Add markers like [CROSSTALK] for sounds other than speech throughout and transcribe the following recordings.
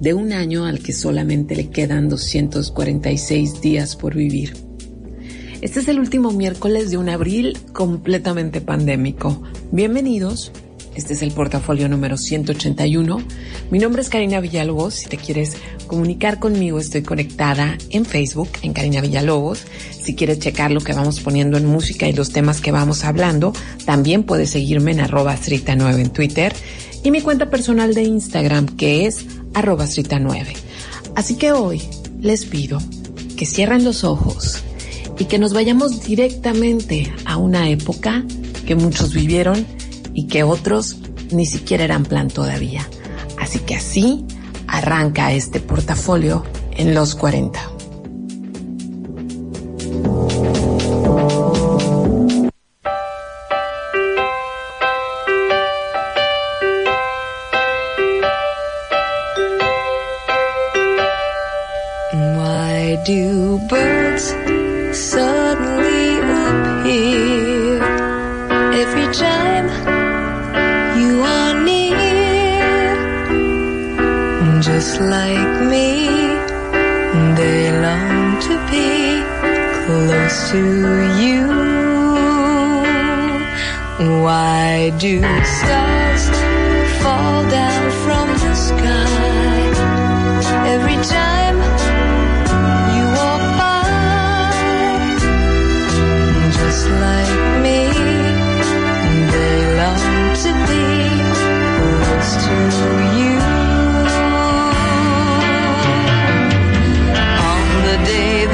de un año al que solamente le quedan 246 días por vivir. Este es el último miércoles de un abril completamente pandémico. Bienvenidos. Este es el portafolio número 181. Mi nombre es Karina Villalobos. Si te quieres comunicar conmigo, estoy conectada en Facebook, en Karina Villalobos. Si quieres checar lo que vamos poniendo en música y los temas que vamos hablando, también puedes seguirme en arroba 9 en Twitter y mi cuenta personal de Instagram que es arroba 9. Así que hoy les pido que cierren los ojos y que nos vayamos directamente a una época que muchos vivieron y que otros ni siquiera eran plan todavía. Así que así arranca este portafolio en los 40. just like me. They long to be close to you. Why do stars fall down from the sky?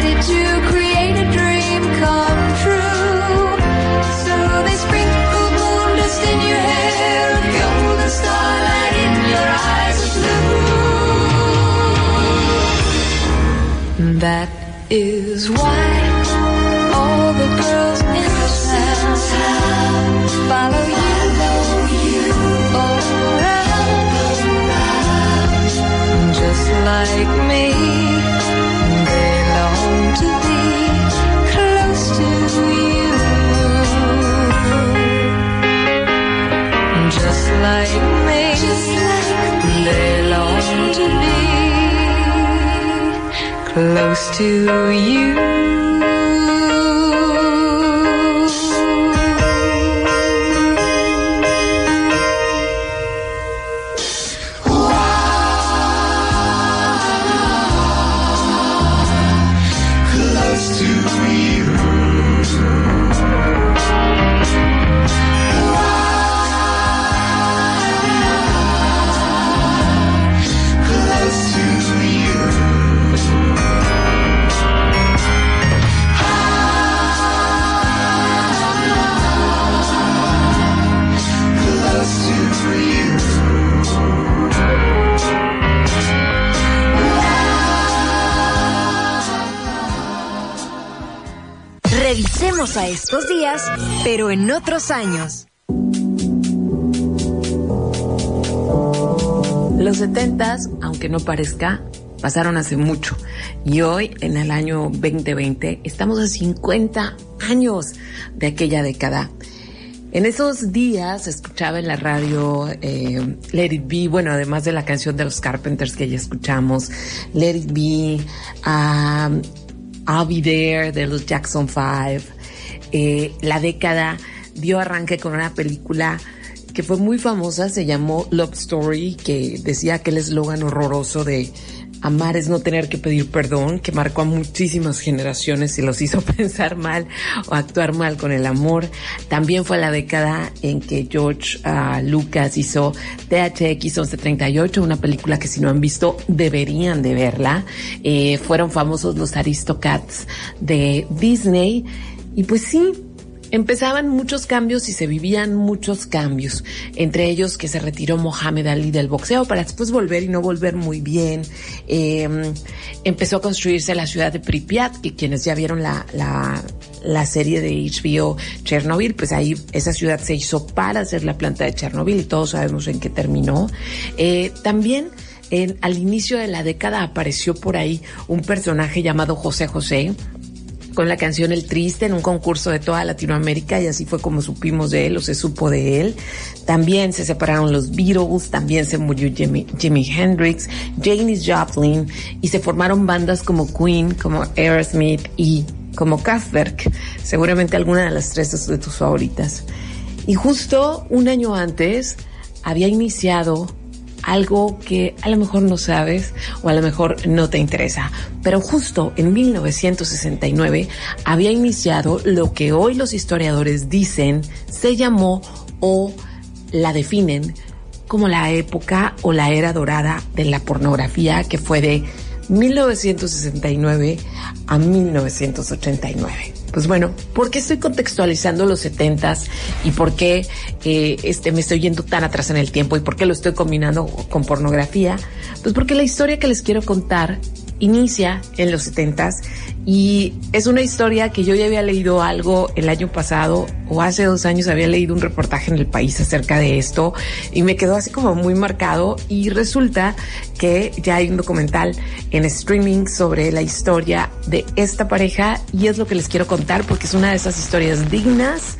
to create a dream come true. So they sprinkled moon dust in your hair, golden starlight in your eyes of blue. That is why all the girls in the town follow you. Around, just like me. like me. Like me. They long to be close to you. Estos días, pero en otros años. Los setentas, aunque no parezca, pasaron hace mucho. Y hoy, en el año 2020, estamos a 50 años de aquella década. En esos días escuchaba en la radio eh, Let It Be, bueno, además de la canción de los Carpenters que ya escuchamos, Let It Be, um, I'll Be There de los Jackson Five. Eh, la década dio arranque con una película que fue muy famosa, se llamó Love Story, que decía aquel eslogan horroroso de Amar es no tener que pedir perdón, que marcó a muchísimas generaciones y los hizo [LAUGHS] pensar mal o actuar mal con el amor. También fue la década en que George uh, Lucas hizo THX 1138, una película que si no han visto deberían de verla. Eh, fueron famosos los Aristocats de Disney. Y pues sí, Empezaban muchos cambios y se vivían muchos cambios, entre ellos que se retiró Mohamed Ali del boxeo para después volver y no volver muy bien. Em, empezó a construirse la ciudad de Pripyat, que quienes ya vieron la, la, la serie de HBO Chernobyl, pues ahí esa ciudad se hizo para hacer la planta de Chernobyl y todos sabemos en qué terminó. Eh, también en, al inicio de la década apareció por ahí un personaje llamado José José, con la canción El Triste en un concurso de toda Latinoamérica y así fue como supimos de él o se supo de él. También se separaron los Beatles, también se murió Jimi, Hendrix, Janis Joplin y se formaron bandas como Queen, como Aerosmith y como Kraftwerk. Seguramente alguna de las tres de tus favoritas. Y justo un año antes había iniciado algo que a lo mejor no sabes o a lo mejor no te interesa. Pero justo en 1969 había iniciado lo que hoy los historiadores dicen se llamó o la definen como la época o la era dorada de la pornografía que fue de 1969 a 1989. Pues bueno, ¿por qué estoy contextualizando los setentas y por qué eh, este, me estoy yendo tan atrás en el tiempo y por qué lo estoy combinando con pornografía? Pues porque la historia que les quiero contar inicia en los setentas y es una historia que yo ya había leído algo el año pasado o hace dos años había leído un reportaje en el país acerca de esto y me quedó así como muy marcado y resulta que ya hay un documental en streaming sobre la historia de esta pareja y es lo que les quiero contar porque es una de esas historias dignas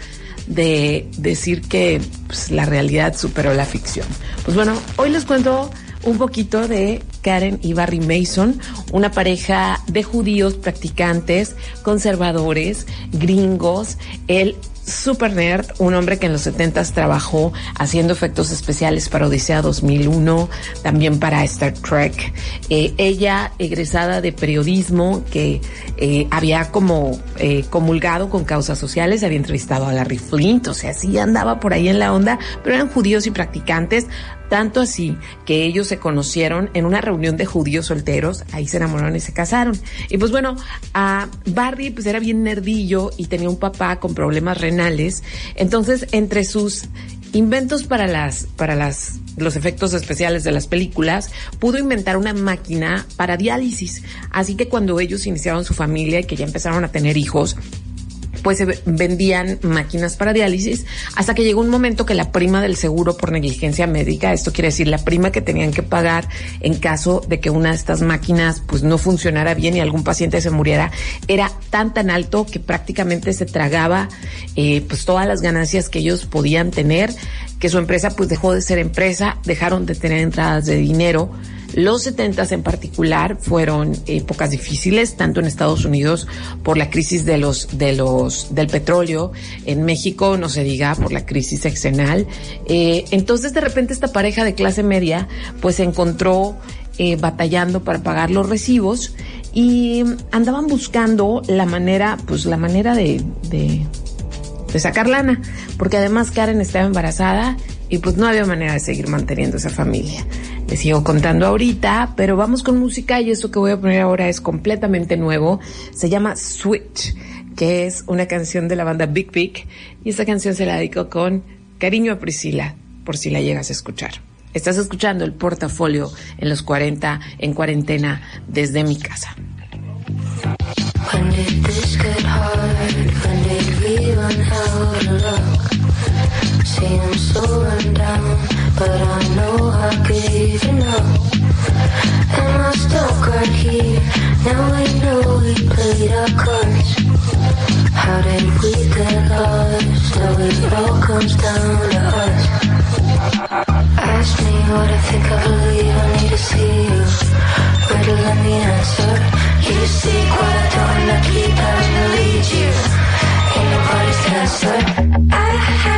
de decir que pues, la realidad superó la ficción. Pues bueno, hoy les cuento un poquito de Karen y Barry Mason, una pareja de judíos practicantes, conservadores, gringos. El super nerd, un hombre que en los 70 trabajó haciendo efectos especiales para Odisea 2001, también para Star Trek. Eh, ella, egresada de periodismo, que eh, había como eh, comulgado con causas sociales, había entrevistado a Larry Flint, o sea, sí andaba por ahí en la onda, pero eran judíos y practicantes, tanto así que ellos se conocieron en una reunión de judíos solteros, ahí se enamoraron y se casaron. Y pues bueno, a Barry pues era bien nerdillo y tenía un papá con problemas renales, entonces entre sus inventos para las para las los efectos especiales de las películas, pudo inventar una máquina para diálisis. Así que cuando ellos iniciaron su familia y que ya empezaron a tener hijos, pues se vendían máquinas para diálisis hasta que llegó un momento que la prima del seguro por negligencia médica, esto quiere decir la prima que tenían que pagar en caso de que una de estas máquinas pues no funcionara bien y algún paciente se muriera, era tan tan alto que prácticamente se tragaba eh, pues todas las ganancias que ellos podían tener, que su empresa pues dejó de ser empresa, dejaron de tener entradas de dinero los 70 en particular fueron épocas difíciles, tanto en Estados Unidos por la crisis de los, de los, del petróleo, en México no se diga por la crisis exenal. Eh, entonces de repente esta pareja de clase media pues se encontró eh, batallando para pagar los recibos y andaban buscando la manera, pues la manera de, de, de sacar lana, porque además Karen estaba embarazada y pues no había manera de seguir manteniendo esa familia. Les sigo contando ahorita, pero vamos con música y esto que voy a poner ahora es completamente nuevo. Se llama Switch, que es una canción de la banda Big Big y esta canción se la dedico con cariño a Priscila, por si la llegas a escuchar. Estás escuchando el portafolio en los 40 en cuarentena desde mi casa. See, him so run down, but I know I could even know. Am I stuck right here? Now I know we played our cards. How did we get lost? Now it all comes down to us. Ask me what I think I believe. I need to see you. Ready to let me answer. You seek what I don't, I keep having to lead you. Ain't nobody's answer. I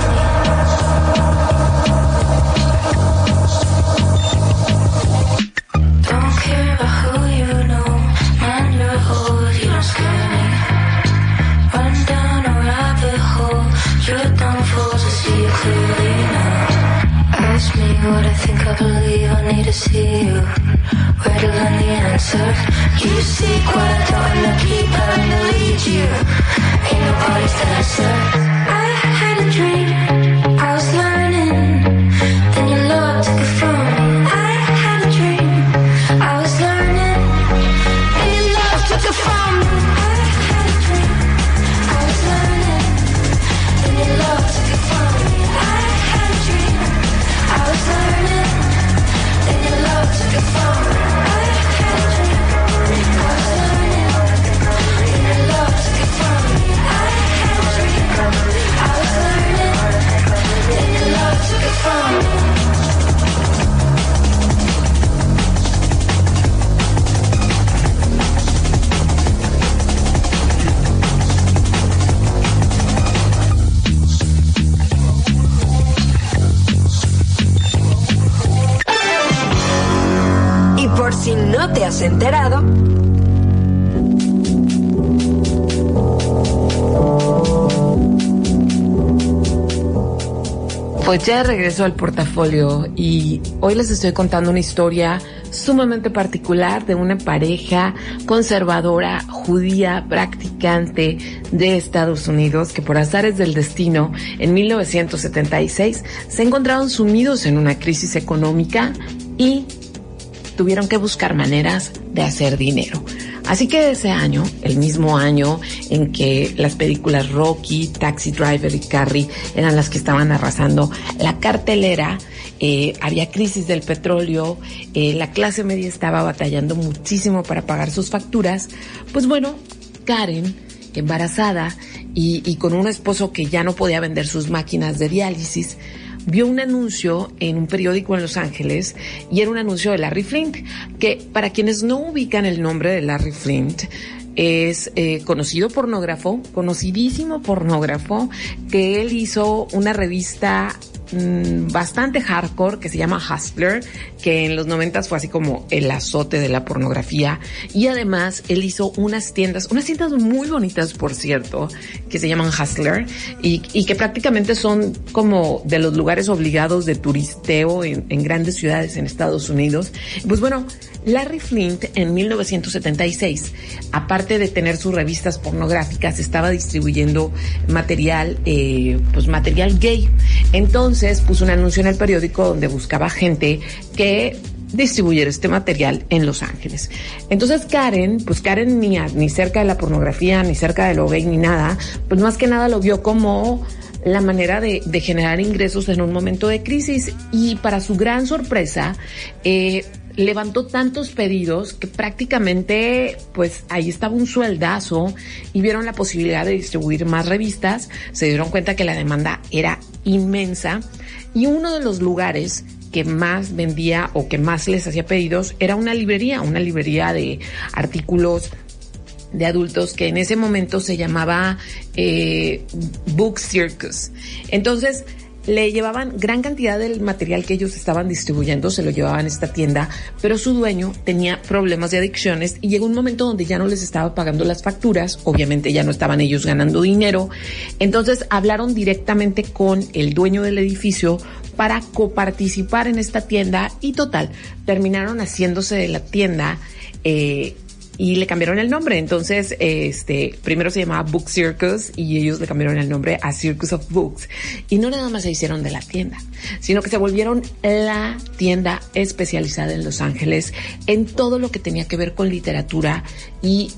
what I think I believe. I need to see you. Where to learn the answer? You seek what I don't, I keep having to lead you. Ain't nobody's answer. I had a dream. Pues ya regreso al portafolio y hoy les estoy contando una historia sumamente particular de una pareja conservadora judía practicante de Estados Unidos que por azares del destino en 1976 se encontraron sumidos en una crisis económica y tuvieron que buscar maneras de hacer dinero. Así que ese año, el mismo año en que las películas Rocky, Taxi Driver y Carrie eran las que estaban arrasando la cartelera, eh, había crisis del petróleo, eh, la clase media estaba batallando muchísimo para pagar sus facturas, pues bueno, Karen, embarazada y, y con un esposo que ya no podía vender sus máquinas de diálisis, vio un anuncio en un periódico en Los Ángeles y era un anuncio de Larry Flint, que para quienes no ubican el nombre de Larry Flint, es eh, conocido pornógrafo, conocidísimo pornógrafo, que él hizo una revista mm, bastante hardcore que se llama Hustler, que en los noventas fue así como el azote de la pornografía. Y además él hizo unas tiendas, unas tiendas muy bonitas, por cierto, que se llaman Hustler y, y que prácticamente son como de los lugares obligados de turisteo en, en grandes ciudades en Estados Unidos. Pues bueno, Larry Flint en 1976, aparte de tener sus revistas pornográficas, estaba distribuyendo material, eh, pues material gay. Entonces puso un anuncio en el periódico donde buscaba gente que distribuyera este material en Los Ángeles. Entonces Karen, pues Karen ni, ni cerca de la pornografía, ni cerca de lo gay, ni nada, pues más que nada lo vio como la manera de, de generar ingresos en un momento de crisis y para su gran sorpresa, eh, levantó tantos pedidos que prácticamente pues ahí estaba un sueldazo y vieron la posibilidad de distribuir más revistas, se dieron cuenta que la demanda era inmensa y uno de los lugares que más vendía o que más les hacía pedidos era una librería, una librería de artículos de adultos que en ese momento se llamaba eh, Book Circus. Entonces, le llevaban gran cantidad del material que ellos estaban distribuyendo, se lo llevaban a esta tienda, pero su dueño tenía problemas de adicciones y llegó un momento donde ya no les estaba pagando las facturas, obviamente ya no estaban ellos ganando dinero, entonces hablaron directamente con el dueño del edificio para coparticipar en esta tienda y total, terminaron haciéndose de la tienda eh, y le cambiaron el nombre. Entonces, este, primero se llamaba Book Circus y ellos le cambiaron el nombre a Circus of Books. Y no nada más se hicieron de la tienda, sino que se volvieron la tienda especializada en Los Ángeles en todo lo que tenía que ver con literatura y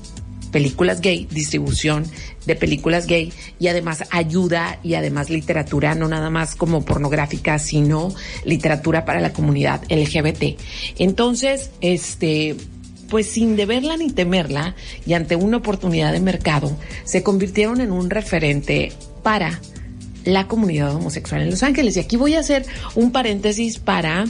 películas gay, distribución de películas gay y además ayuda y además literatura, no nada más como pornográfica, sino literatura para la comunidad LGBT. Entonces, este, pues sin deberla ni temerla y ante una oportunidad de mercado, se convirtieron en un referente para la comunidad homosexual en Los Ángeles. Y aquí voy a hacer un paréntesis para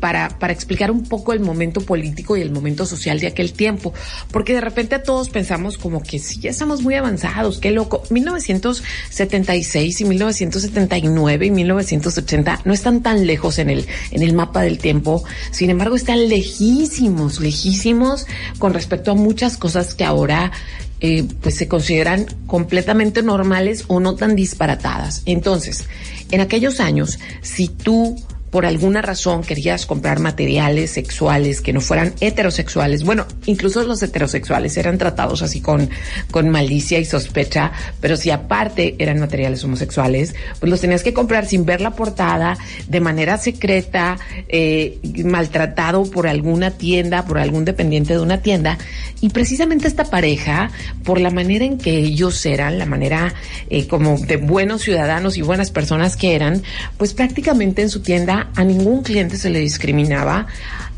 para, para explicar un poco el momento político y el momento social de aquel tiempo, porque de repente todos pensamos como que sí, ya estamos muy avanzados, qué loco. 1976 y 1979 y 1980 no están tan lejos en el, en el mapa del tiempo, sin embargo están lejísimos, lejísimos con respecto a muchas cosas que ahora eh, pues se consideran completamente normales o no tan disparatadas. Entonces, en aquellos años, si tú por alguna razón querías comprar materiales sexuales que no fueran heterosexuales, bueno, incluso los heterosexuales eran tratados así con, con malicia y sospecha, pero si aparte eran materiales homosexuales, pues los tenías que comprar sin ver la portada, de manera secreta, eh, maltratado por alguna tienda, por algún dependiente de una tienda. Y precisamente esta pareja, por la manera en que ellos eran, la manera eh, como de buenos ciudadanos y buenas personas que eran, pues prácticamente en su tienda a ningún cliente se le discriminaba.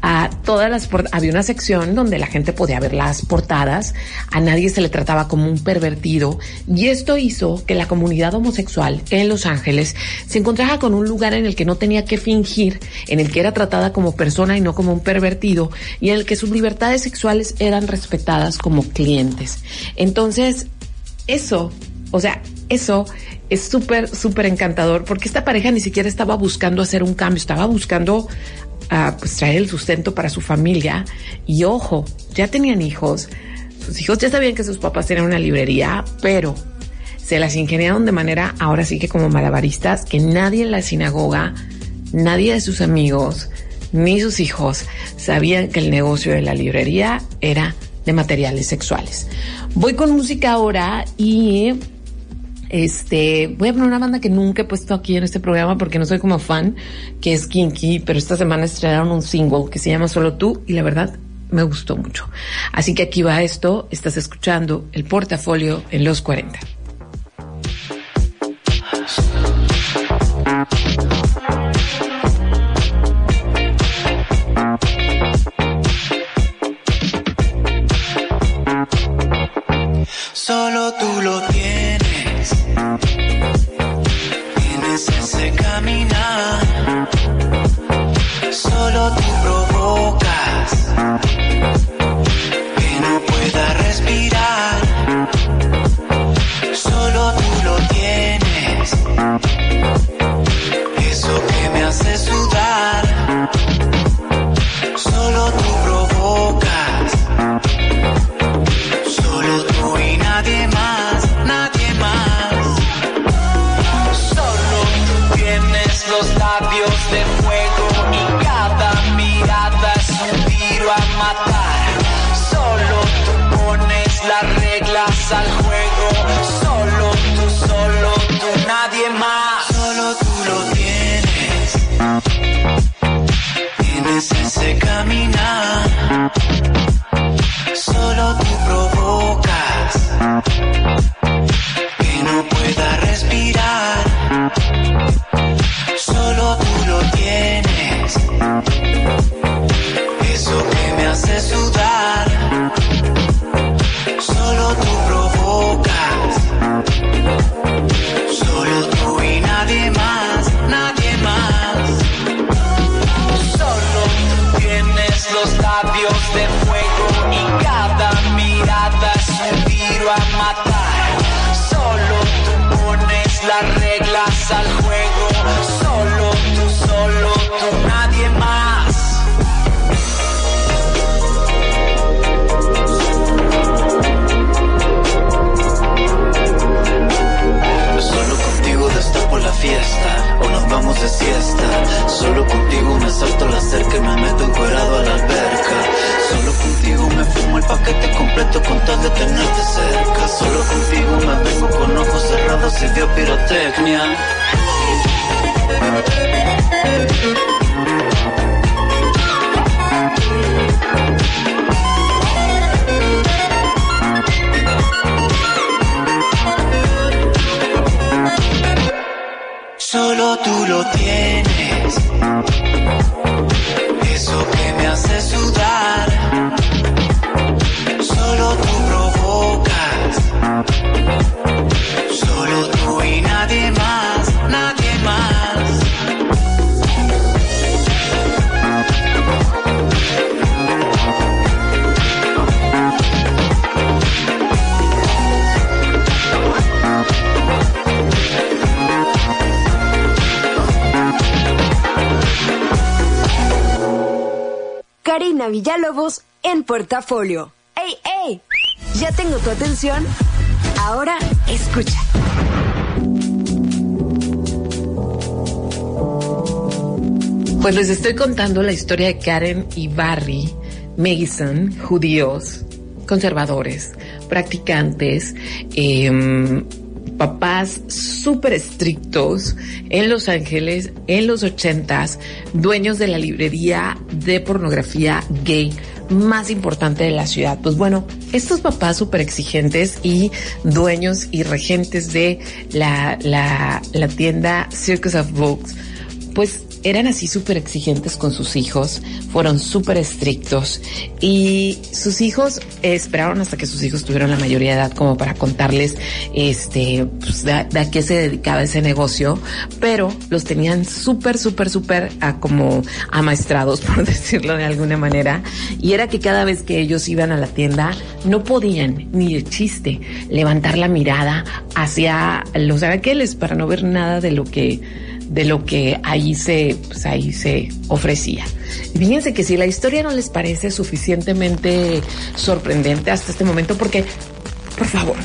A todas las había una sección donde la gente podía ver las portadas, a nadie se le trataba como un pervertido y esto hizo que la comunidad homosexual en Los Ángeles se encontrara con un lugar en el que no tenía que fingir, en el que era tratada como persona y no como un pervertido y en el que sus libertades sexuales eran respetadas como clientes. Entonces, eso, o sea, eso es súper, súper encantador porque esta pareja ni siquiera estaba buscando hacer un cambio, estaba buscando uh, pues, traer el sustento para su familia. Y ojo, ya tenían hijos, sus hijos ya sabían que sus papás tenían una librería, pero se las ingeniaron de manera, ahora sí que como malabaristas, que nadie en la sinagoga, nadie de sus amigos, ni sus hijos sabían que el negocio de la librería era de materiales sexuales. Voy con música ahora y este, voy a poner una banda que nunca he puesto aquí en este programa porque no soy como fan, que es Kinky, pero esta semana estrenaron un single que se llama Solo tú y la verdad me gustó mucho. Así que aquí va esto, estás escuchando el portafolio en los 40. Villalobos en portafolio. ¡Ey, ey! ¿Ya tengo tu atención? Ahora escucha. Pues les estoy contando la historia de Karen y Barry Mason, judíos, conservadores, practicantes, em, papás súper estrictos en Los Ángeles en los ochentas, dueños de la librería de pornografía gay más importante de la ciudad. Pues bueno, estos papás súper exigentes y dueños y regentes de la, la, la tienda Circus of Books, pues eran así súper exigentes con sus hijos, fueron súper estrictos y sus hijos esperaron hasta que sus hijos tuvieron la mayoría de edad como para contarles este pues, de, de a qué se dedicaba ese negocio, pero los tenían súper, súper, súper como amaestrados, [LAUGHS] por decirlo de alguna manera, y era que cada vez que ellos iban a la tienda no podían ni de chiste levantar la mirada hacia los araqueles para no ver nada de lo que de lo que ahí se, pues ahí se ofrecía. Fíjense que si la historia no les parece suficientemente sorprendente hasta este momento, porque, por favor,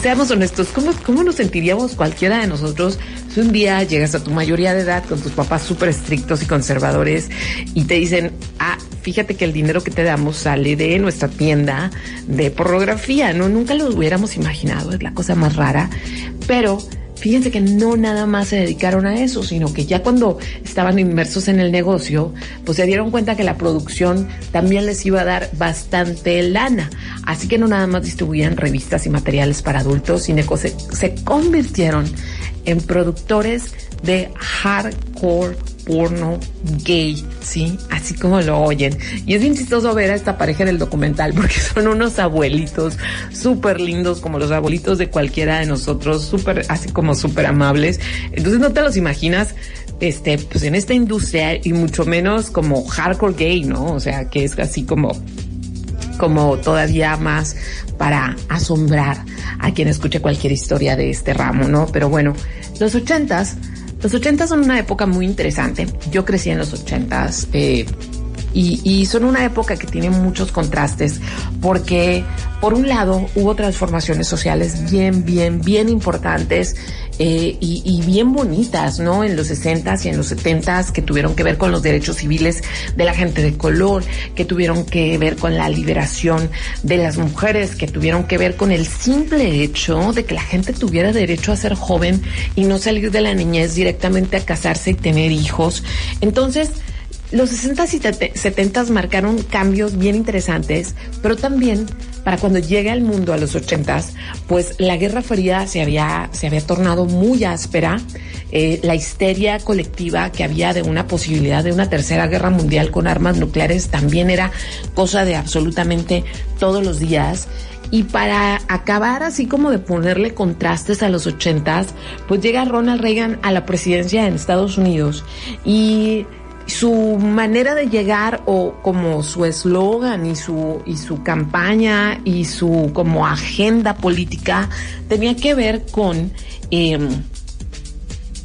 seamos honestos, ¿cómo, cómo nos sentiríamos cualquiera de nosotros si un día llegas a tu mayoría de edad con tus papás súper estrictos y conservadores y te dicen, ah, fíjate que el dinero que te damos sale de nuestra tienda de pornografía, ¿no? Nunca lo hubiéramos imaginado, es la cosa más rara, pero Fíjense que no nada más se dedicaron a eso, sino que ya cuando estaban inmersos en el negocio, pues se dieron cuenta que la producción también les iba a dar bastante lana. Así que no nada más distribuían revistas y materiales para adultos, sino que se, se convirtieron en productores de hardcore porno gay, ¿sí? Así como lo oyen. Y es bien chistoso ver a esta pareja en el documental porque [LAUGHS] son unos abuelitos súper lindos, como los abuelitos de cualquiera de nosotros, súper, así como súper amables. Entonces no te los imaginas, este, pues en esta industria y mucho menos como hardcore gay, ¿no? O sea, que es así como como todavía más para asombrar a quien escuche cualquier historia de este ramo, ¿no? Pero bueno, los ochentas, los ochentas son una época muy interesante. Yo crecí en los ochentas, eh, y, y, son una época que tiene muchos contrastes porque por un lado hubo transformaciones sociales bien, bien, bien importantes eh, y, y, bien bonitas, ¿no? En los 60s y en los 70s que tuvieron que ver con los derechos civiles de la gente de color, que tuvieron que ver con la liberación de las mujeres, que tuvieron que ver con el simple hecho de que la gente tuviera derecho a ser joven y no salir de la niñez directamente a casarse y tener hijos. Entonces, los 60 y 70 marcaron cambios bien interesantes, pero también para cuando llega el mundo a los 80 pues la Guerra Fría se había, se había tornado muy áspera, eh, la histeria colectiva que había de una posibilidad de una tercera guerra mundial con armas nucleares también era cosa de absolutamente todos los días. Y para acabar así como de ponerle contrastes a los ochentas, pues llega Ronald Reagan a la presidencia en Estados Unidos y su manera de llegar o como su eslogan y su y su campaña y su como agenda política tenía que ver con eh,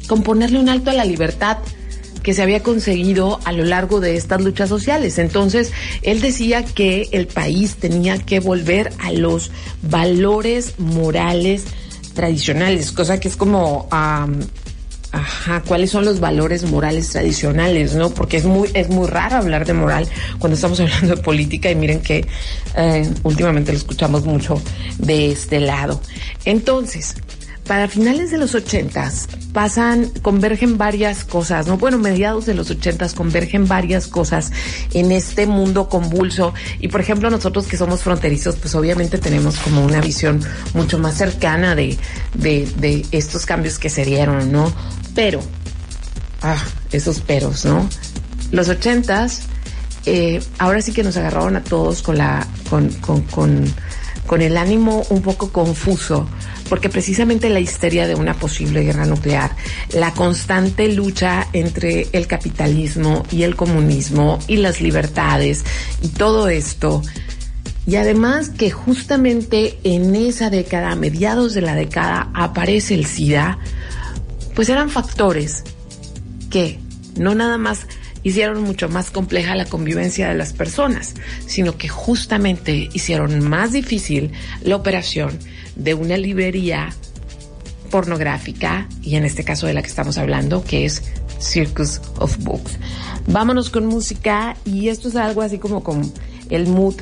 con ponerle un alto a la libertad que se había conseguido a lo largo de estas luchas sociales. Entonces, él decía que el país tenía que volver a los valores morales tradicionales, cosa que es como Ajá, ¿cuáles son los valores morales tradicionales, no? Porque es muy, es muy raro hablar de moral cuando estamos [LAUGHS] hablando de política y miren que eh, últimamente lo escuchamos mucho de este lado. Entonces, para finales de los ochentas pasan, convergen varias cosas, ¿no? Bueno, mediados de los ochentas convergen varias cosas en este mundo convulso. Y por ejemplo, nosotros que somos fronterizos, pues obviamente tenemos como una visión mucho más cercana de, de, de estos cambios que se dieron, ¿no? Pero, ah, esos peros, ¿no? Los ochentas, eh, ahora sí que nos agarraron a todos con la, con, con, con, con el ánimo un poco confuso porque precisamente la histeria de una posible guerra nuclear, la constante lucha entre el capitalismo y el comunismo y las libertades y todo esto, y además que justamente en esa década, a mediados de la década, aparece el SIDA, pues eran factores que no nada más hicieron mucho más compleja la convivencia de las personas, sino que justamente hicieron más difícil la operación de una librería pornográfica, y en este caso de la que estamos hablando, que es Circus of Books. Vámonos con música, y esto es algo así como con el mood,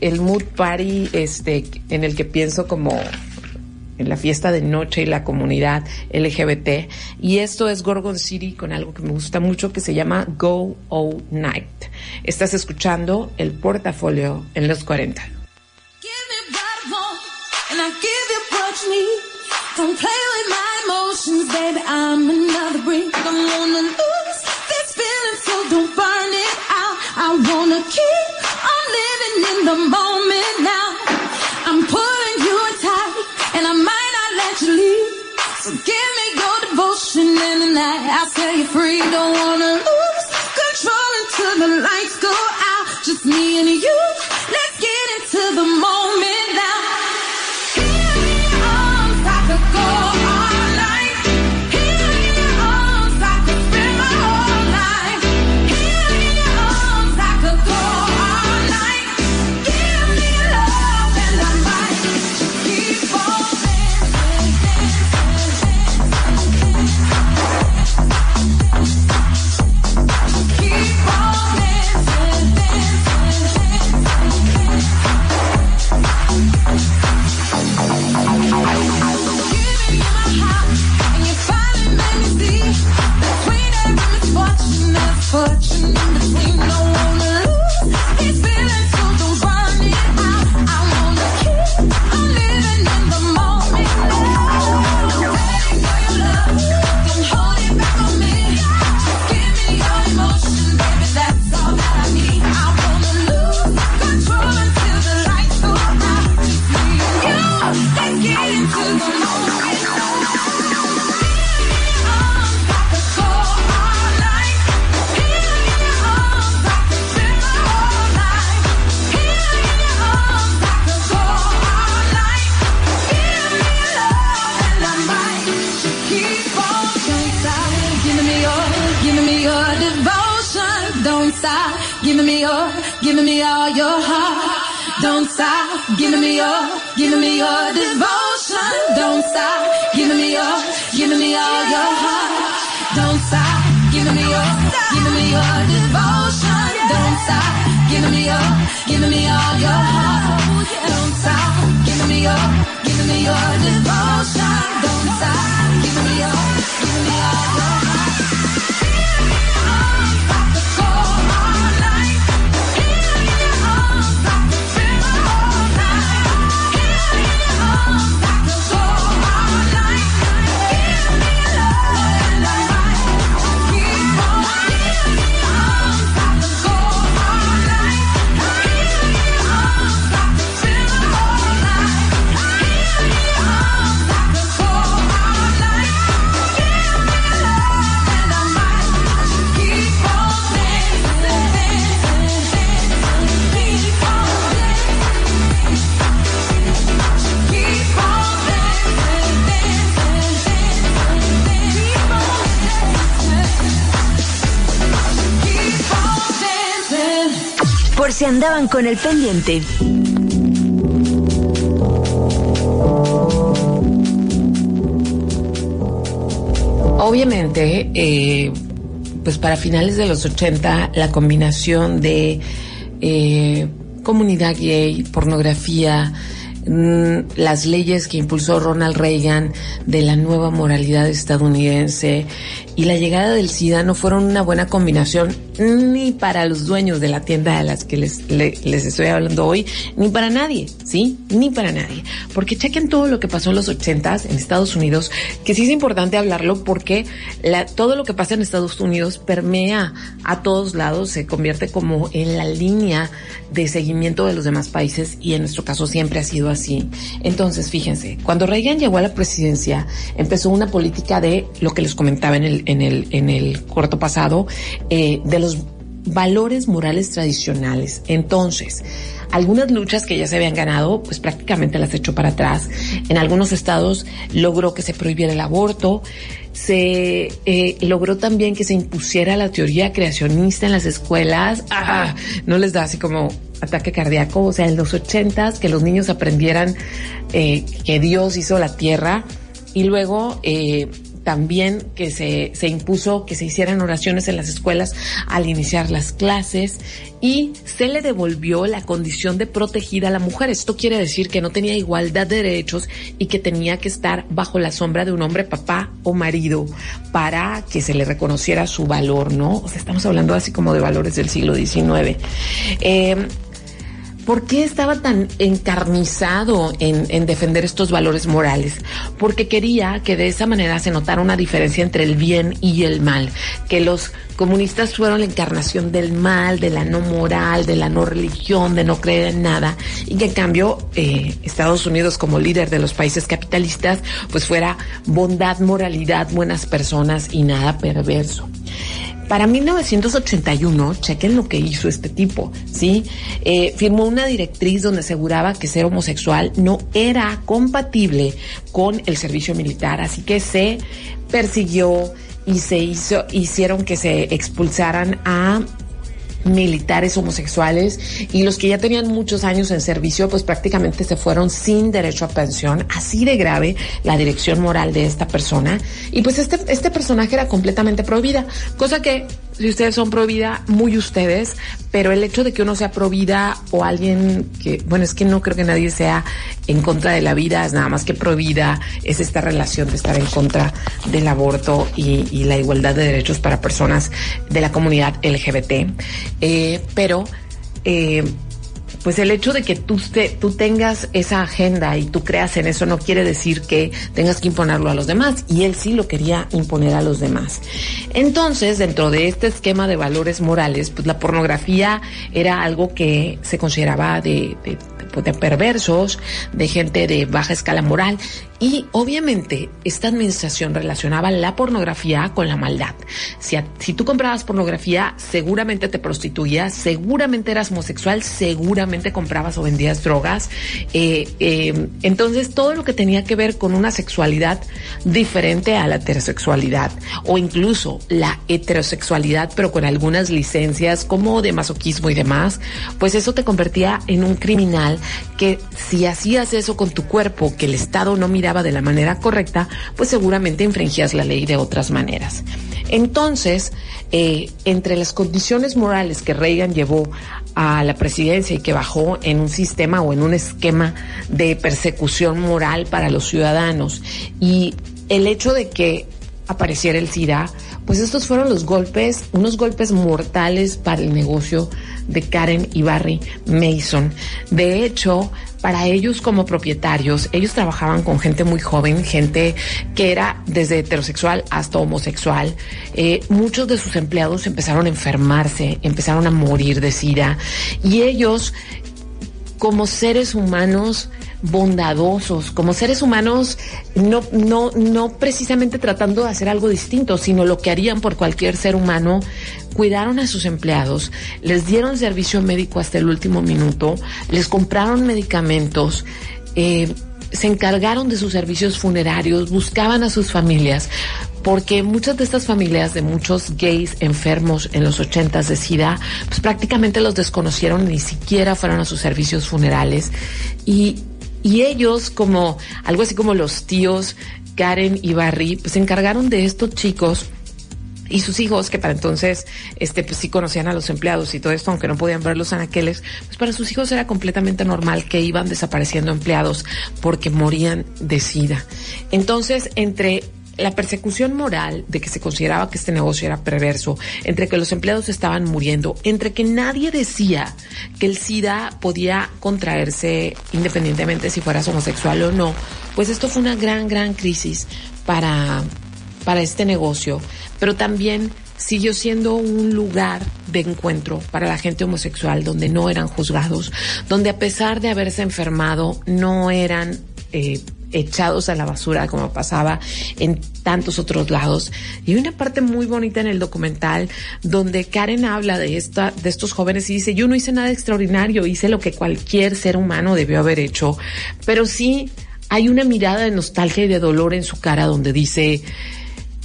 el mood party, este, en el que pienso como en la fiesta de noche y la comunidad LGBT. Y esto es Gorgon City con algo que me gusta mucho que se llama Go All Night. Estás escuchando el portafolio en los 40. And I give you what you need. Don't play with my emotions, baby. I'm another brick. Don't wanna lose this feeling, so don't burn it out. I wanna keep on living in the moment now. I'm pulling you tight, and I might not let you leave. So give me your devotion, and tonight I'll set you free. Don't wanna lose control until the lights go out. Just me and you. Let's get into the moment now. Andaban con el pendiente. obviamente, eh, pues para finales de los 80, la combinación de eh, comunidad gay, pornografía, mm, las leyes que impulsó Ronald Reagan de la nueva moralidad estadounidense y la llegada del SIDA no fueron una buena combinación ni para los dueños de la tienda de las que les, les estoy hablando hoy, ni para nadie, ¿sí? Ni para nadie. Porque chequen todo lo que pasó en los ochentas en Estados Unidos, que sí es importante hablarlo porque la, todo lo que pasa en Estados Unidos permea a todos lados, se convierte como en la línea de seguimiento de los demás países y en nuestro caso siempre ha sido así. Entonces, fíjense, cuando Reagan llegó a la presidencia, empezó una política de lo que les comentaba en el, en el, en el corto pasado, eh, de los valores morales tradicionales. Entonces, algunas luchas que ya se habían ganado, pues prácticamente las echó para atrás. En algunos estados logró que se prohibiera el aborto. Se eh, logró también que se impusiera la teoría creacionista en las escuelas. Ah, no les da así como ataque cardíaco. O sea, en los ochentas, que los niños aprendieran eh, que Dios hizo la tierra. Y luego eh, también que se, se impuso que se hicieran oraciones en las escuelas al iniciar las clases y se le devolvió la condición de protegida a la mujer. Esto quiere decir que no tenía igualdad de derechos y que tenía que estar bajo la sombra de un hombre, papá o marido, para que se le reconociera su valor, ¿no? O sea, estamos hablando así como de valores del siglo XIX. ¿Por qué estaba tan encarnizado en, defender estos valores morales? Porque quería que de esa manera se notara una diferencia entre el bien y el mal, que los comunistas fueron la encarnación del mal, de la no moral, de la no religión, de no creer en nada, y que en cambio eh, Estados Unidos como líder de los países capitalistas, pues fuera bondad, moralidad, buenas personas y nada perverso. Para 1981, chequen lo que hizo este tipo, ¿sí? Eh, firmó una directriz donde aseguraba que ser homosexual no era compatible con el servicio militar, así que se persiguió y se hizo, hicieron que se expulsaran a militares homosexuales y los que ya tenían muchos años en servicio pues prácticamente se fueron sin derecho a pensión, así de grave la dirección moral de esta persona. Y pues este, este personaje era completamente prohibida, cosa que si ustedes son pro muy ustedes, pero el hecho de que uno sea pro o alguien que, bueno, es que no creo que nadie sea en contra de la vida, es nada más que pro es esta relación de estar en contra del aborto y, y la igualdad de derechos para personas de la comunidad LGBT. Eh, pero, eh, pues el hecho de que tú, te, tú tengas esa agenda y tú creas en eso no quiere decir que tengas que imponerlo a los demás. Y él sí lo quería imponer a los demás. Entonces, dentro de este esquema de valores morales, pues la pornografía era algo que se consideraba de, de de perversos, de gente de baja escala moral. Y obviamente esta administración relacionaba la pornografía con la maldad. Si, si tú comprabas pornografía, seguramente te prostituías, seguramente eras homosexual, seguramente comprabas o vendías drogas. Eh, eh, entonces todo lo que tenía que ver con una sexualidad diferente a la heterosexualidad o incluso la heterosexualidad pero con algunas licencias como de masoquismo y demás, pues eso te convertía en un criminal que si hacías eso con tu cuerpo que el Estado no de la manera correcta, pues seguramente infringías la ley de otras maneras. Entonces, eh, entre las condiciones morales que Reagan llevó a la presidencia y que bajó en un sistema o en un esquema de persecución moral para los ciudadanos y el hecho de que apareciera el SIDA, pues estos fueron los golpes, unos golpes mortales para el negocio de Karen y Barry Mason. De hecho, para ellos como propietarios, ellos trabajaban con gente muy joven, gente que era desde heterosexual hasta homosexual. Eh, muchos de sus empleados empezaron a enfermarse, empezaron a morir de sida y ellos como seres humanos bondadosos, como seres humanos, no, no, no precisamente tratando de hacer algo distinto, sino lo que harían por cualquier ser humano, cuidaron a sus empleados, les dieron servicio médico hasta el último minuto, les compraron medicamentos, eh, se encargaron de sus servicios funerarios, buscaban a sus familias, porque muchas de estas familias de muchos gays enfermos en los ochentas de SIDA, pues prácticamente los desconocieron, ni siquiera fueron a sus servicios funerales. Y y ellos como algo así como los tíos Karen y Barry pues se encargaron de estos chicos y sus hijos, que para entonces, este, pues sí conocían a los empleados y todo esto, aunque no podían ver los anaqueles, pues para sus hijos era completamente normal que iban desapareciendo empleados porque morían de sida. Entonces, entre la persecución moral de que se consideraba que este negocio era perverso, entre que los empleados estaban muriendo, entre que nadie decía que el SIDA podía contraerse independientemente si fueras homosexual o no, pues esto fue una gran, gran crisis para, para este negocio, pero también siguió siendo un lugar de encuentro para la gente homosexual donde no eran juzgados, donde a pesar de haberse enfermado no eran eh, echados a la basura como pasaba en tantos otros lados. Y hay una parte muy bonita en el documental donde Karen habla de esta, de estos jóvenes y dice, yo no hice nada extraordinario, hice lo que cualquier ser humano debió haber hecho, pero sí hay una mirada de nostalgia y de dolor en su cara donde dice,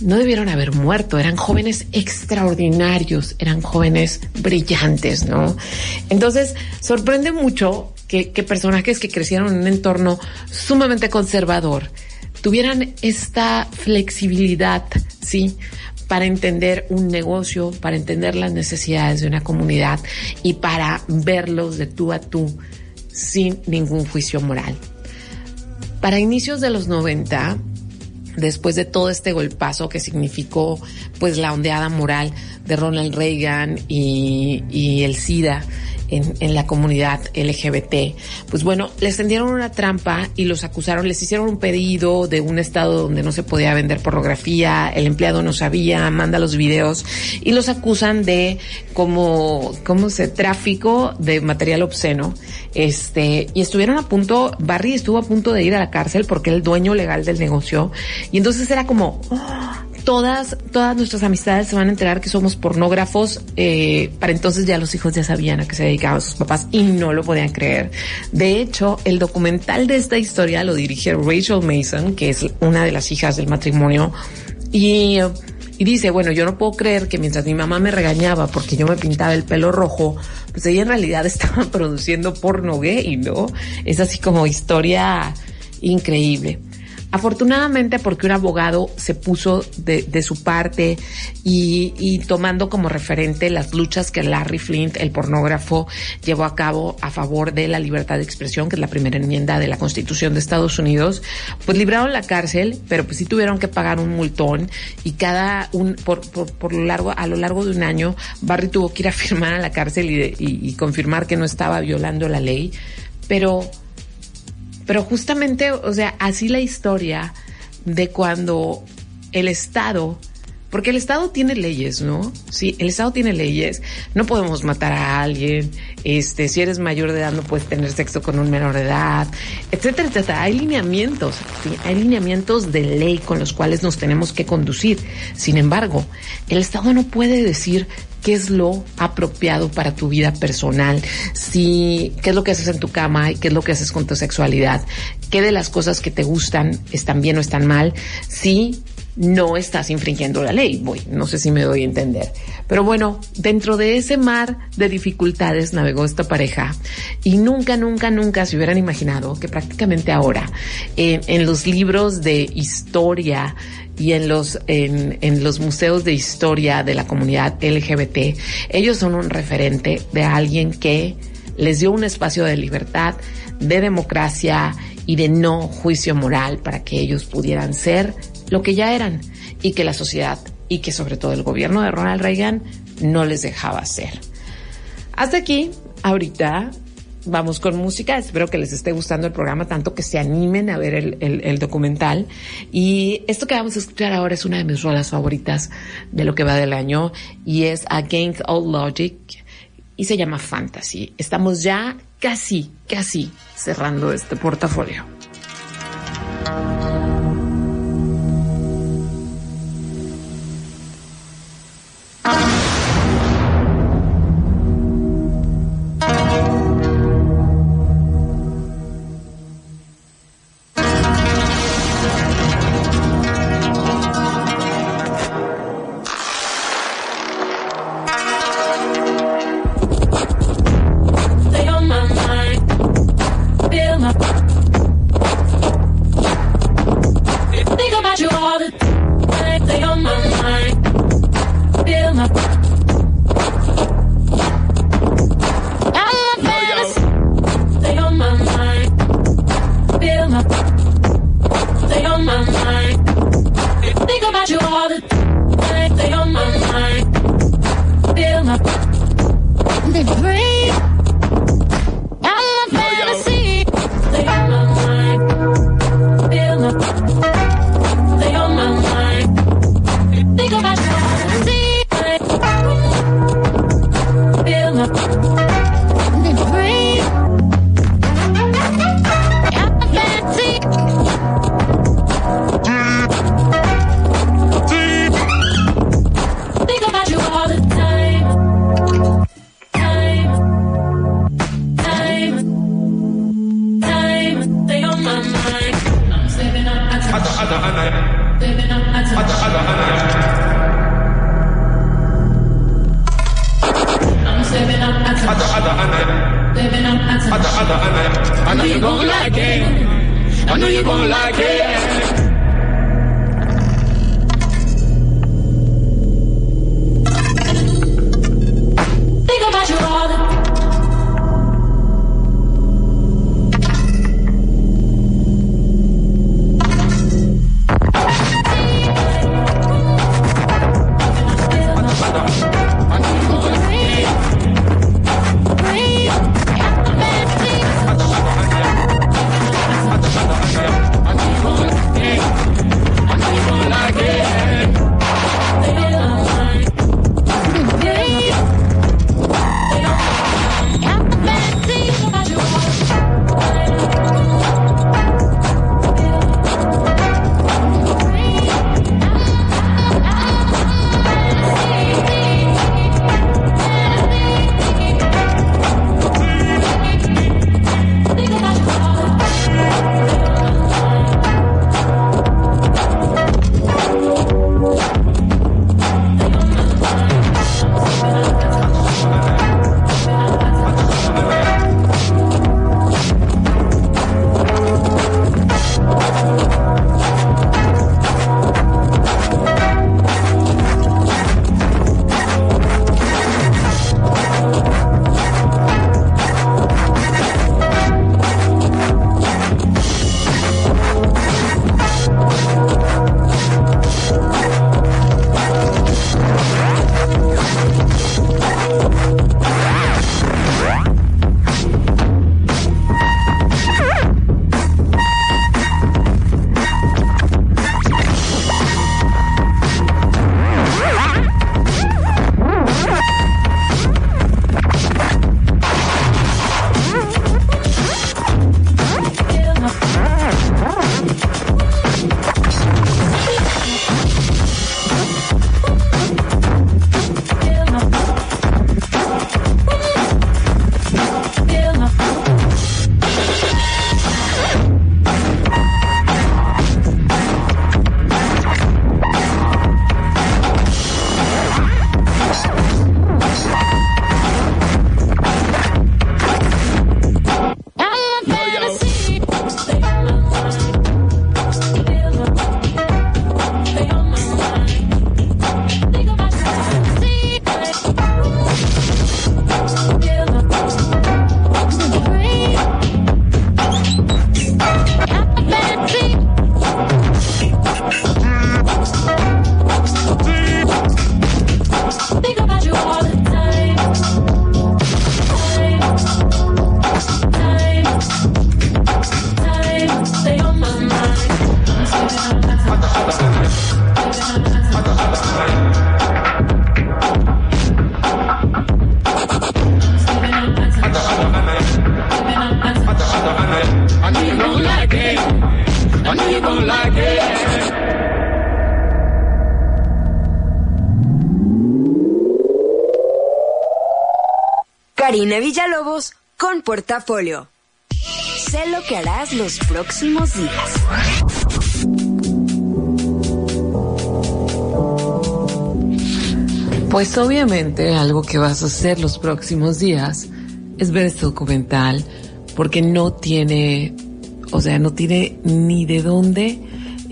no debieron haber muerto, eran jóvenes extraordinarios, eran jóvenes brillantes, ¿no? Entonces, sorprende mucho que, personajes que crecieron en un entorno sumamente conservador tuvieran esta flexibilidad, ¿sí? para entender un negocio, para entender las necesidades de una comunidad y para verlos de tú a tú sin ningún juicio moral. Para inicios de los 90, después de todo este golpazo que significó pues la ondeada moral de Ronald Reagan y, y el SIDA en, la comunidad LGBT. Pues bueno, les tendieron una trampa y los acusaron, les hicieron un pedido de un estado donde no se podía vender pornografía, el empleado no sabía, manda los videos y los acusan de como, ¿cómo se? Tráfico de material obsceno. Este, y estuvieron a punto, Barry estuvo a punto de ir a la cárcel porque era el dueño legal del negocio. Y entonces era como, todas, todas nuestras amistades se van a enterar que somos pornógrafos. Eh, para entonces ya los hijos ya sabían a qué se dedicaban sus papás y no lo podían creer. De hecho, el documental de esta historia lo dirige Rachel Mason, que es una de las hijas del matrimonio. Y, dice, bueno, yo no puedo creer que mientras mi mamá me regañaba porque yo me pintaba el pelo rojo, pues ella en realidad [LAUGHS] estaba produciendo porno gay, ¿no? Es así como historia increíble. Afortunadamente porque un abogado se puso de, de su parte y, tomando como referente las luchas que Larry Flint, el pornógrafo, llevó a cabo a favor de la libertad de expresión, que es la primera enmienda de la Constitución de Estados Unidos, pues libraron la cárcel, pero pues sí tuvieron que pagar un multón y cada un, por, por, por lo largo, a lo largo de un año, Barry tuvo que ir a [LAUGHS] firmar a la cárcel y, y, y confirmar que no estaba violando la ley, pero pero justamente, o sea, así la historia de cuando el Estado, porque el Estado tiene leyes, ¿no? Sí, el Estado tiene leyes. No podemos matar a alguien. Este, si eres mayor de edad, no puedes tener sexo con un menor de edad, etcétera, etcétera. Hay lineamientos, ¿sí? hay lineamientos de ley con los cuales nos tenemos que conducir. Sin embargo, el Estado no puede decir qué es lo apropiado para tu vida personal, si, qué es lo que haces en tu cama y qué es lo que haces con tu sexualidad, qué de las cosas que te gustan están bien o están mal, si no estás infringiendo la ley. Voy, no sé si me doy a entender. Pero bueno, dentro de ese mar de dificultades navegó esta pareja y nunca, nunca, nunca se hubieran imaginado que prácticamente ahora en, en los libros de historia y en los, en, en los museos de historia de la comunidad LGBT, ellos son un referente de alguien que les dio un espacio de libertad, de democracia y de no juicio moral para que ellos pudieran ser lo que ya eran y que la sociedad y que sobre todo el gobierno de Ronald Reagan no les dejaba ser. Hasta aquí, ahorita vamos con música. Espero que les esté gustando el programa tanto que se animen a ver el, documental. Y esto que vamos a escuchar ahora es una de mis rolas favoritas de lo que va del año y es Against All Logic y se llama Fantasy. Estamos ya casi, casi cerrando este portafolio. Ah. Portafolio. Sé lo que harás los próximos días. Pues obviamente algo que vas a hacer los próximos días es ver este documental porque no tiene, o sea, no tiene ni de dónde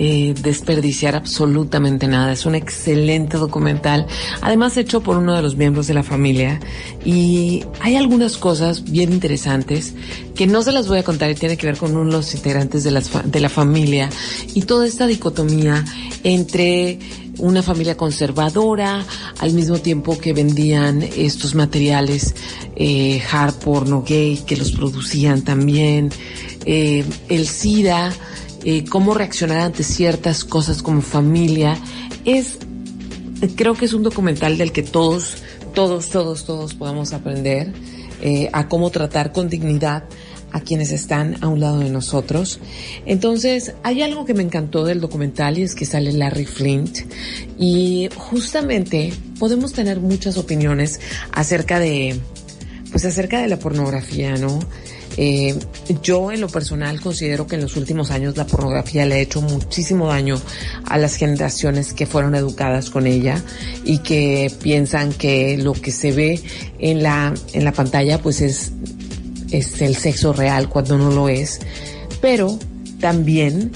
eh, desperdiciar absolutamente nada. Es un excelente documental, además hecho por uno de los miembros de la familia y hay algunas cosas bien interesantes que no se las voy a contar y tiene que ver con uno de los integrantes de, las de la familia y toda esta dicotomía entre una familia conservadora, al mismo tiempo que vendían estos materiales eh, hard porno gay, que los producían también, eh, el SIDA, eh, cómo reaccionar ante ciertas cosas como familia, es, creo que es un documental del que todos, todos, todos, todos podamos aprender eh, a cómo tratar con dignidad a quienes están a un lado de nosotros. Entonces, hay algo que me encantó del documental y es que sale Larry Flint y justamente podemos tener muchas opiniones acerca de, pues acerca de la pornografía, ¿no? Eh, yo en lo personal considero que en los últimos años la pornografía le ha hecho muchísimo daño a las generaciones que fueron educadas con ella y que piensan que lo que se ve en la, en la pantalla pues es, es el sexo real cuando no lo es. Pero también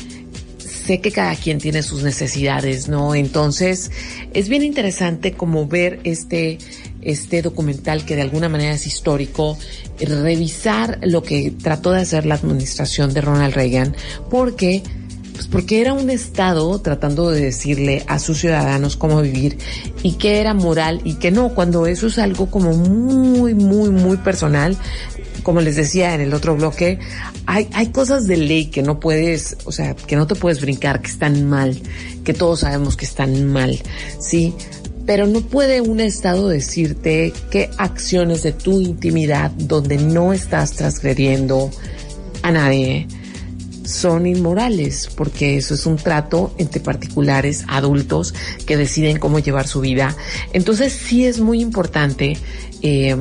sé que cada quien tiene sus necesidades, ¿no? Entonces, es bien interesante como ver este, este documental que de alguna manera es histórico, revisar lo que trató de hacer la administración de Ronald Reagan, porque pues porque era un Estado tratando de decirle a sus ciudadanos cómo vivir y qué era moral y qué no, cuando eso es algo como muy, muy, muy personal. Como les decía en el otro bloque, hay, hay cosas de ley que no puedes, o sea, que no te puedes brincar, que están mal, que todos sabemos que están mal, ¿sí? Pero no puede un Estado decirte qué acciones de tu intimidad donde no estás transgrediendo a nadie son inmorales, porque eso es un trato entre particulares, adultos, que deciden cómo llevar su vida. Entonces sí es muy importante, eh,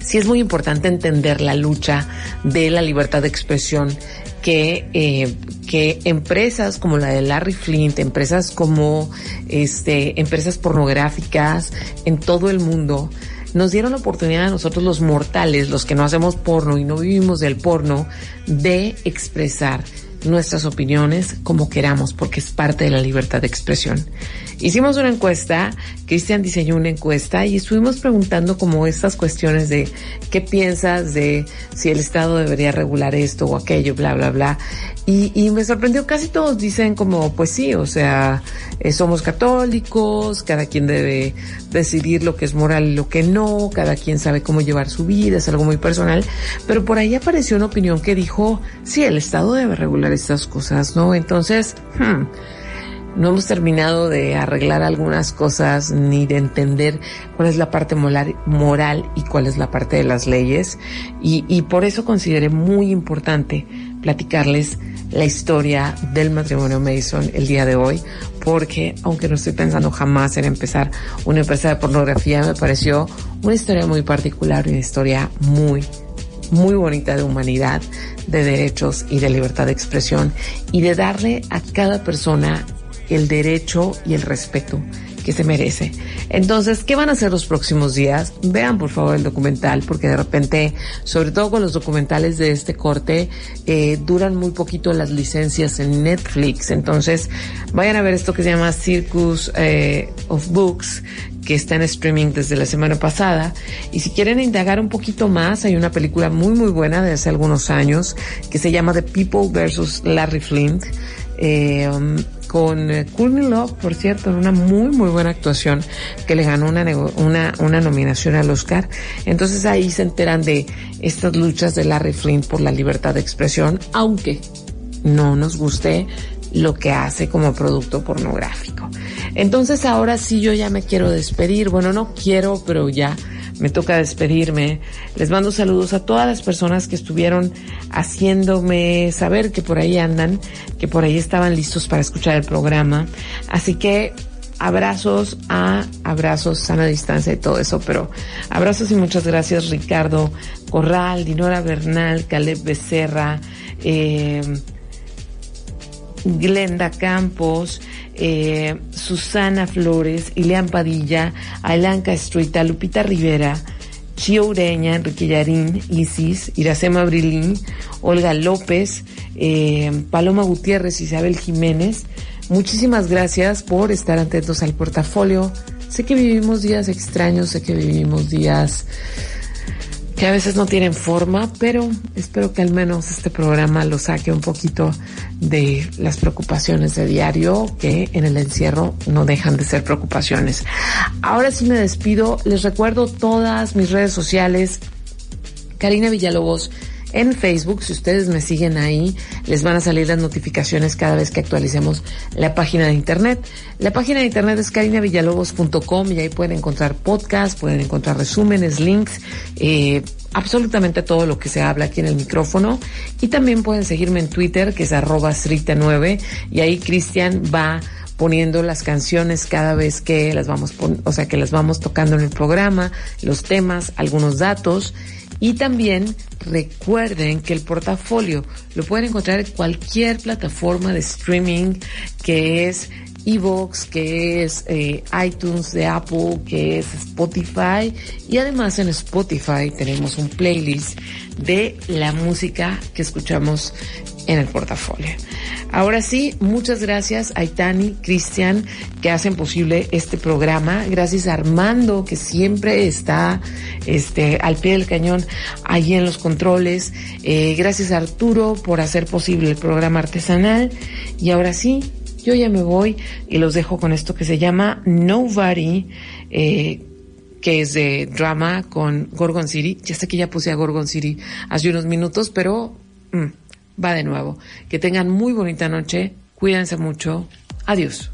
sí es muy importante entender la lucha de la libertad de expresión que, eh, que empresas como la de Larry Flint, empresas como este, empresas pornográficas en todo el mundo, nos dieron la oportunidad a nosotros los mortales, los que no hacemos porno y no vivimos del porno, de expresar nuestras opiniones como queramos, porque es parte de la libertad de expresión. Hicimos una encuesta, Cristian diseñó una encuesta y estuvimos preguntando como estas cuestiones de qué piensas de si el Estado debería regular esto o aquello, bla, bla, bla. Y, y me sorprendió, casi todos dicen como, pues sí, o sea, eh, somos católicos, cada quien debe decidir lo que es moral y lo que no, cada quien sabe cómo llevar su vida, es algo muy personal, pero por ahí apareció una opinión que dijo, sí, el Estado debe regular estas cosas, ¿no? Entonces, hmm, no hemos terminado de arreglar algunas cosas ni de entender cuál es la parte moral, y cuál es la parte de las leyes. Y, y por eso consideré muy importante platicarles la historia del matrimonio Mason el día de hoy, porque aunque no estoy pensando jamás en empezar una empresa de pornografía, me pareció una historia muy particular, una historia muy, muy bonita de humanidad, de derechos y de libertad de expresión y de darle a cada persona el derecho y el respeto que se merece. Entonces, ¿qué van a hacer los próximos días? Vean por favor el documental, porque de repente, sobre todo con los documentales de este corte, eh, duran muy poquito las licencias en Netflix. Entonces, vayan a ver esto que se llama Circus eh, of Books, que está en streaming desde la semana pasada. Y si quieren indagar un poquito más, hay una película muy muy buena de hace algunos años que se llama The People versus Larry Flint. Eh, um, con eh, Courtney Love, por cierto, en una muy, muy buena actuación que le ganó una, una, una nominación al Oscar. Entonces ahí se enteran de estas luchas de Larry Flint por la libertad de expresión, aunque no nos guste lo que hace como producto pornográfico. Entonces ahora sí yo ya me quiero despedir. Bueno, no quiero, pero ya me toca despedirme. Les mando saludos a todas las personas que estuvieron haciéndome saber que por ahí andan, que por ahí estaban listos para escuchar el programa. Así que abrazos a abrazos, sana distancia y todo eso, pero abrazos y muchas gracias Ricardo Corral, Dinora Bernal, Caleb Becerra, eh, Glenda Campos, eh, Susana Flores, Ileán Padilla, Alanca Estruita, Lupita Rivera, Chio Ureña, Enrique Yarín, Isis, Iracema Brilín, Olga López, eh, Paloma Gutiérrez, Isabel Jiménez. Muchísimas gracias por estar atentos al portafolio. Sé que vivimos días extraños, sé que vivimos días que a veces no tienen forma, pero espero que al menos este programa lo saque un poquito de las preocupaciones de diario, que en el encierro no dejan de ser preocupaciones. Ahora sí me despido, les recuerdo todas mis redes sociales, Karina Villalobos, en Facebook. Si ustedes me siguen ahí, les van a salir las notificaciones cada vez que actualicemos la página de internet. La página de internet es carinavillalobos.com y ahí pueden encontrar podcasts, pueden encontrar resúmenes, links, eh, absolutamente todo lo que se habla aquí en el micrófono. Y también pueden seguirme en Twitter, que es arroba 9 y ahí Cristian va poniendo las canciones cada vez que las vamos, o sea, que las vamos tocando en el programa, los temas, algunos datos Y también recuerden que el portafolio lo pueden encontrar en cualquier plataforma de streaming que es Evox, que es eh, iTunes de Apple, que es Spotify. Y además en Spotify tenemos un playlist de la música que escuchamos en el portafolio. Ahora sí, muchas gracias a Itani, Cristian, que hacen posible este programa. Gracias a Armando, que siempre está este, al pie del cañón allí en los controles. Eh, gracias a Arturo por hacer posible el programa artesanal. Y ahora sí, yo ya me voy y los dejo con esto que se llama Nobody, eh, que es de drama con Gorgon City. Ya sé que ya puse a Gorgon City hace unos minutos, pero mm, va de nuevo. Que tengan muy bonita noche, cuídense mucho. Adiós.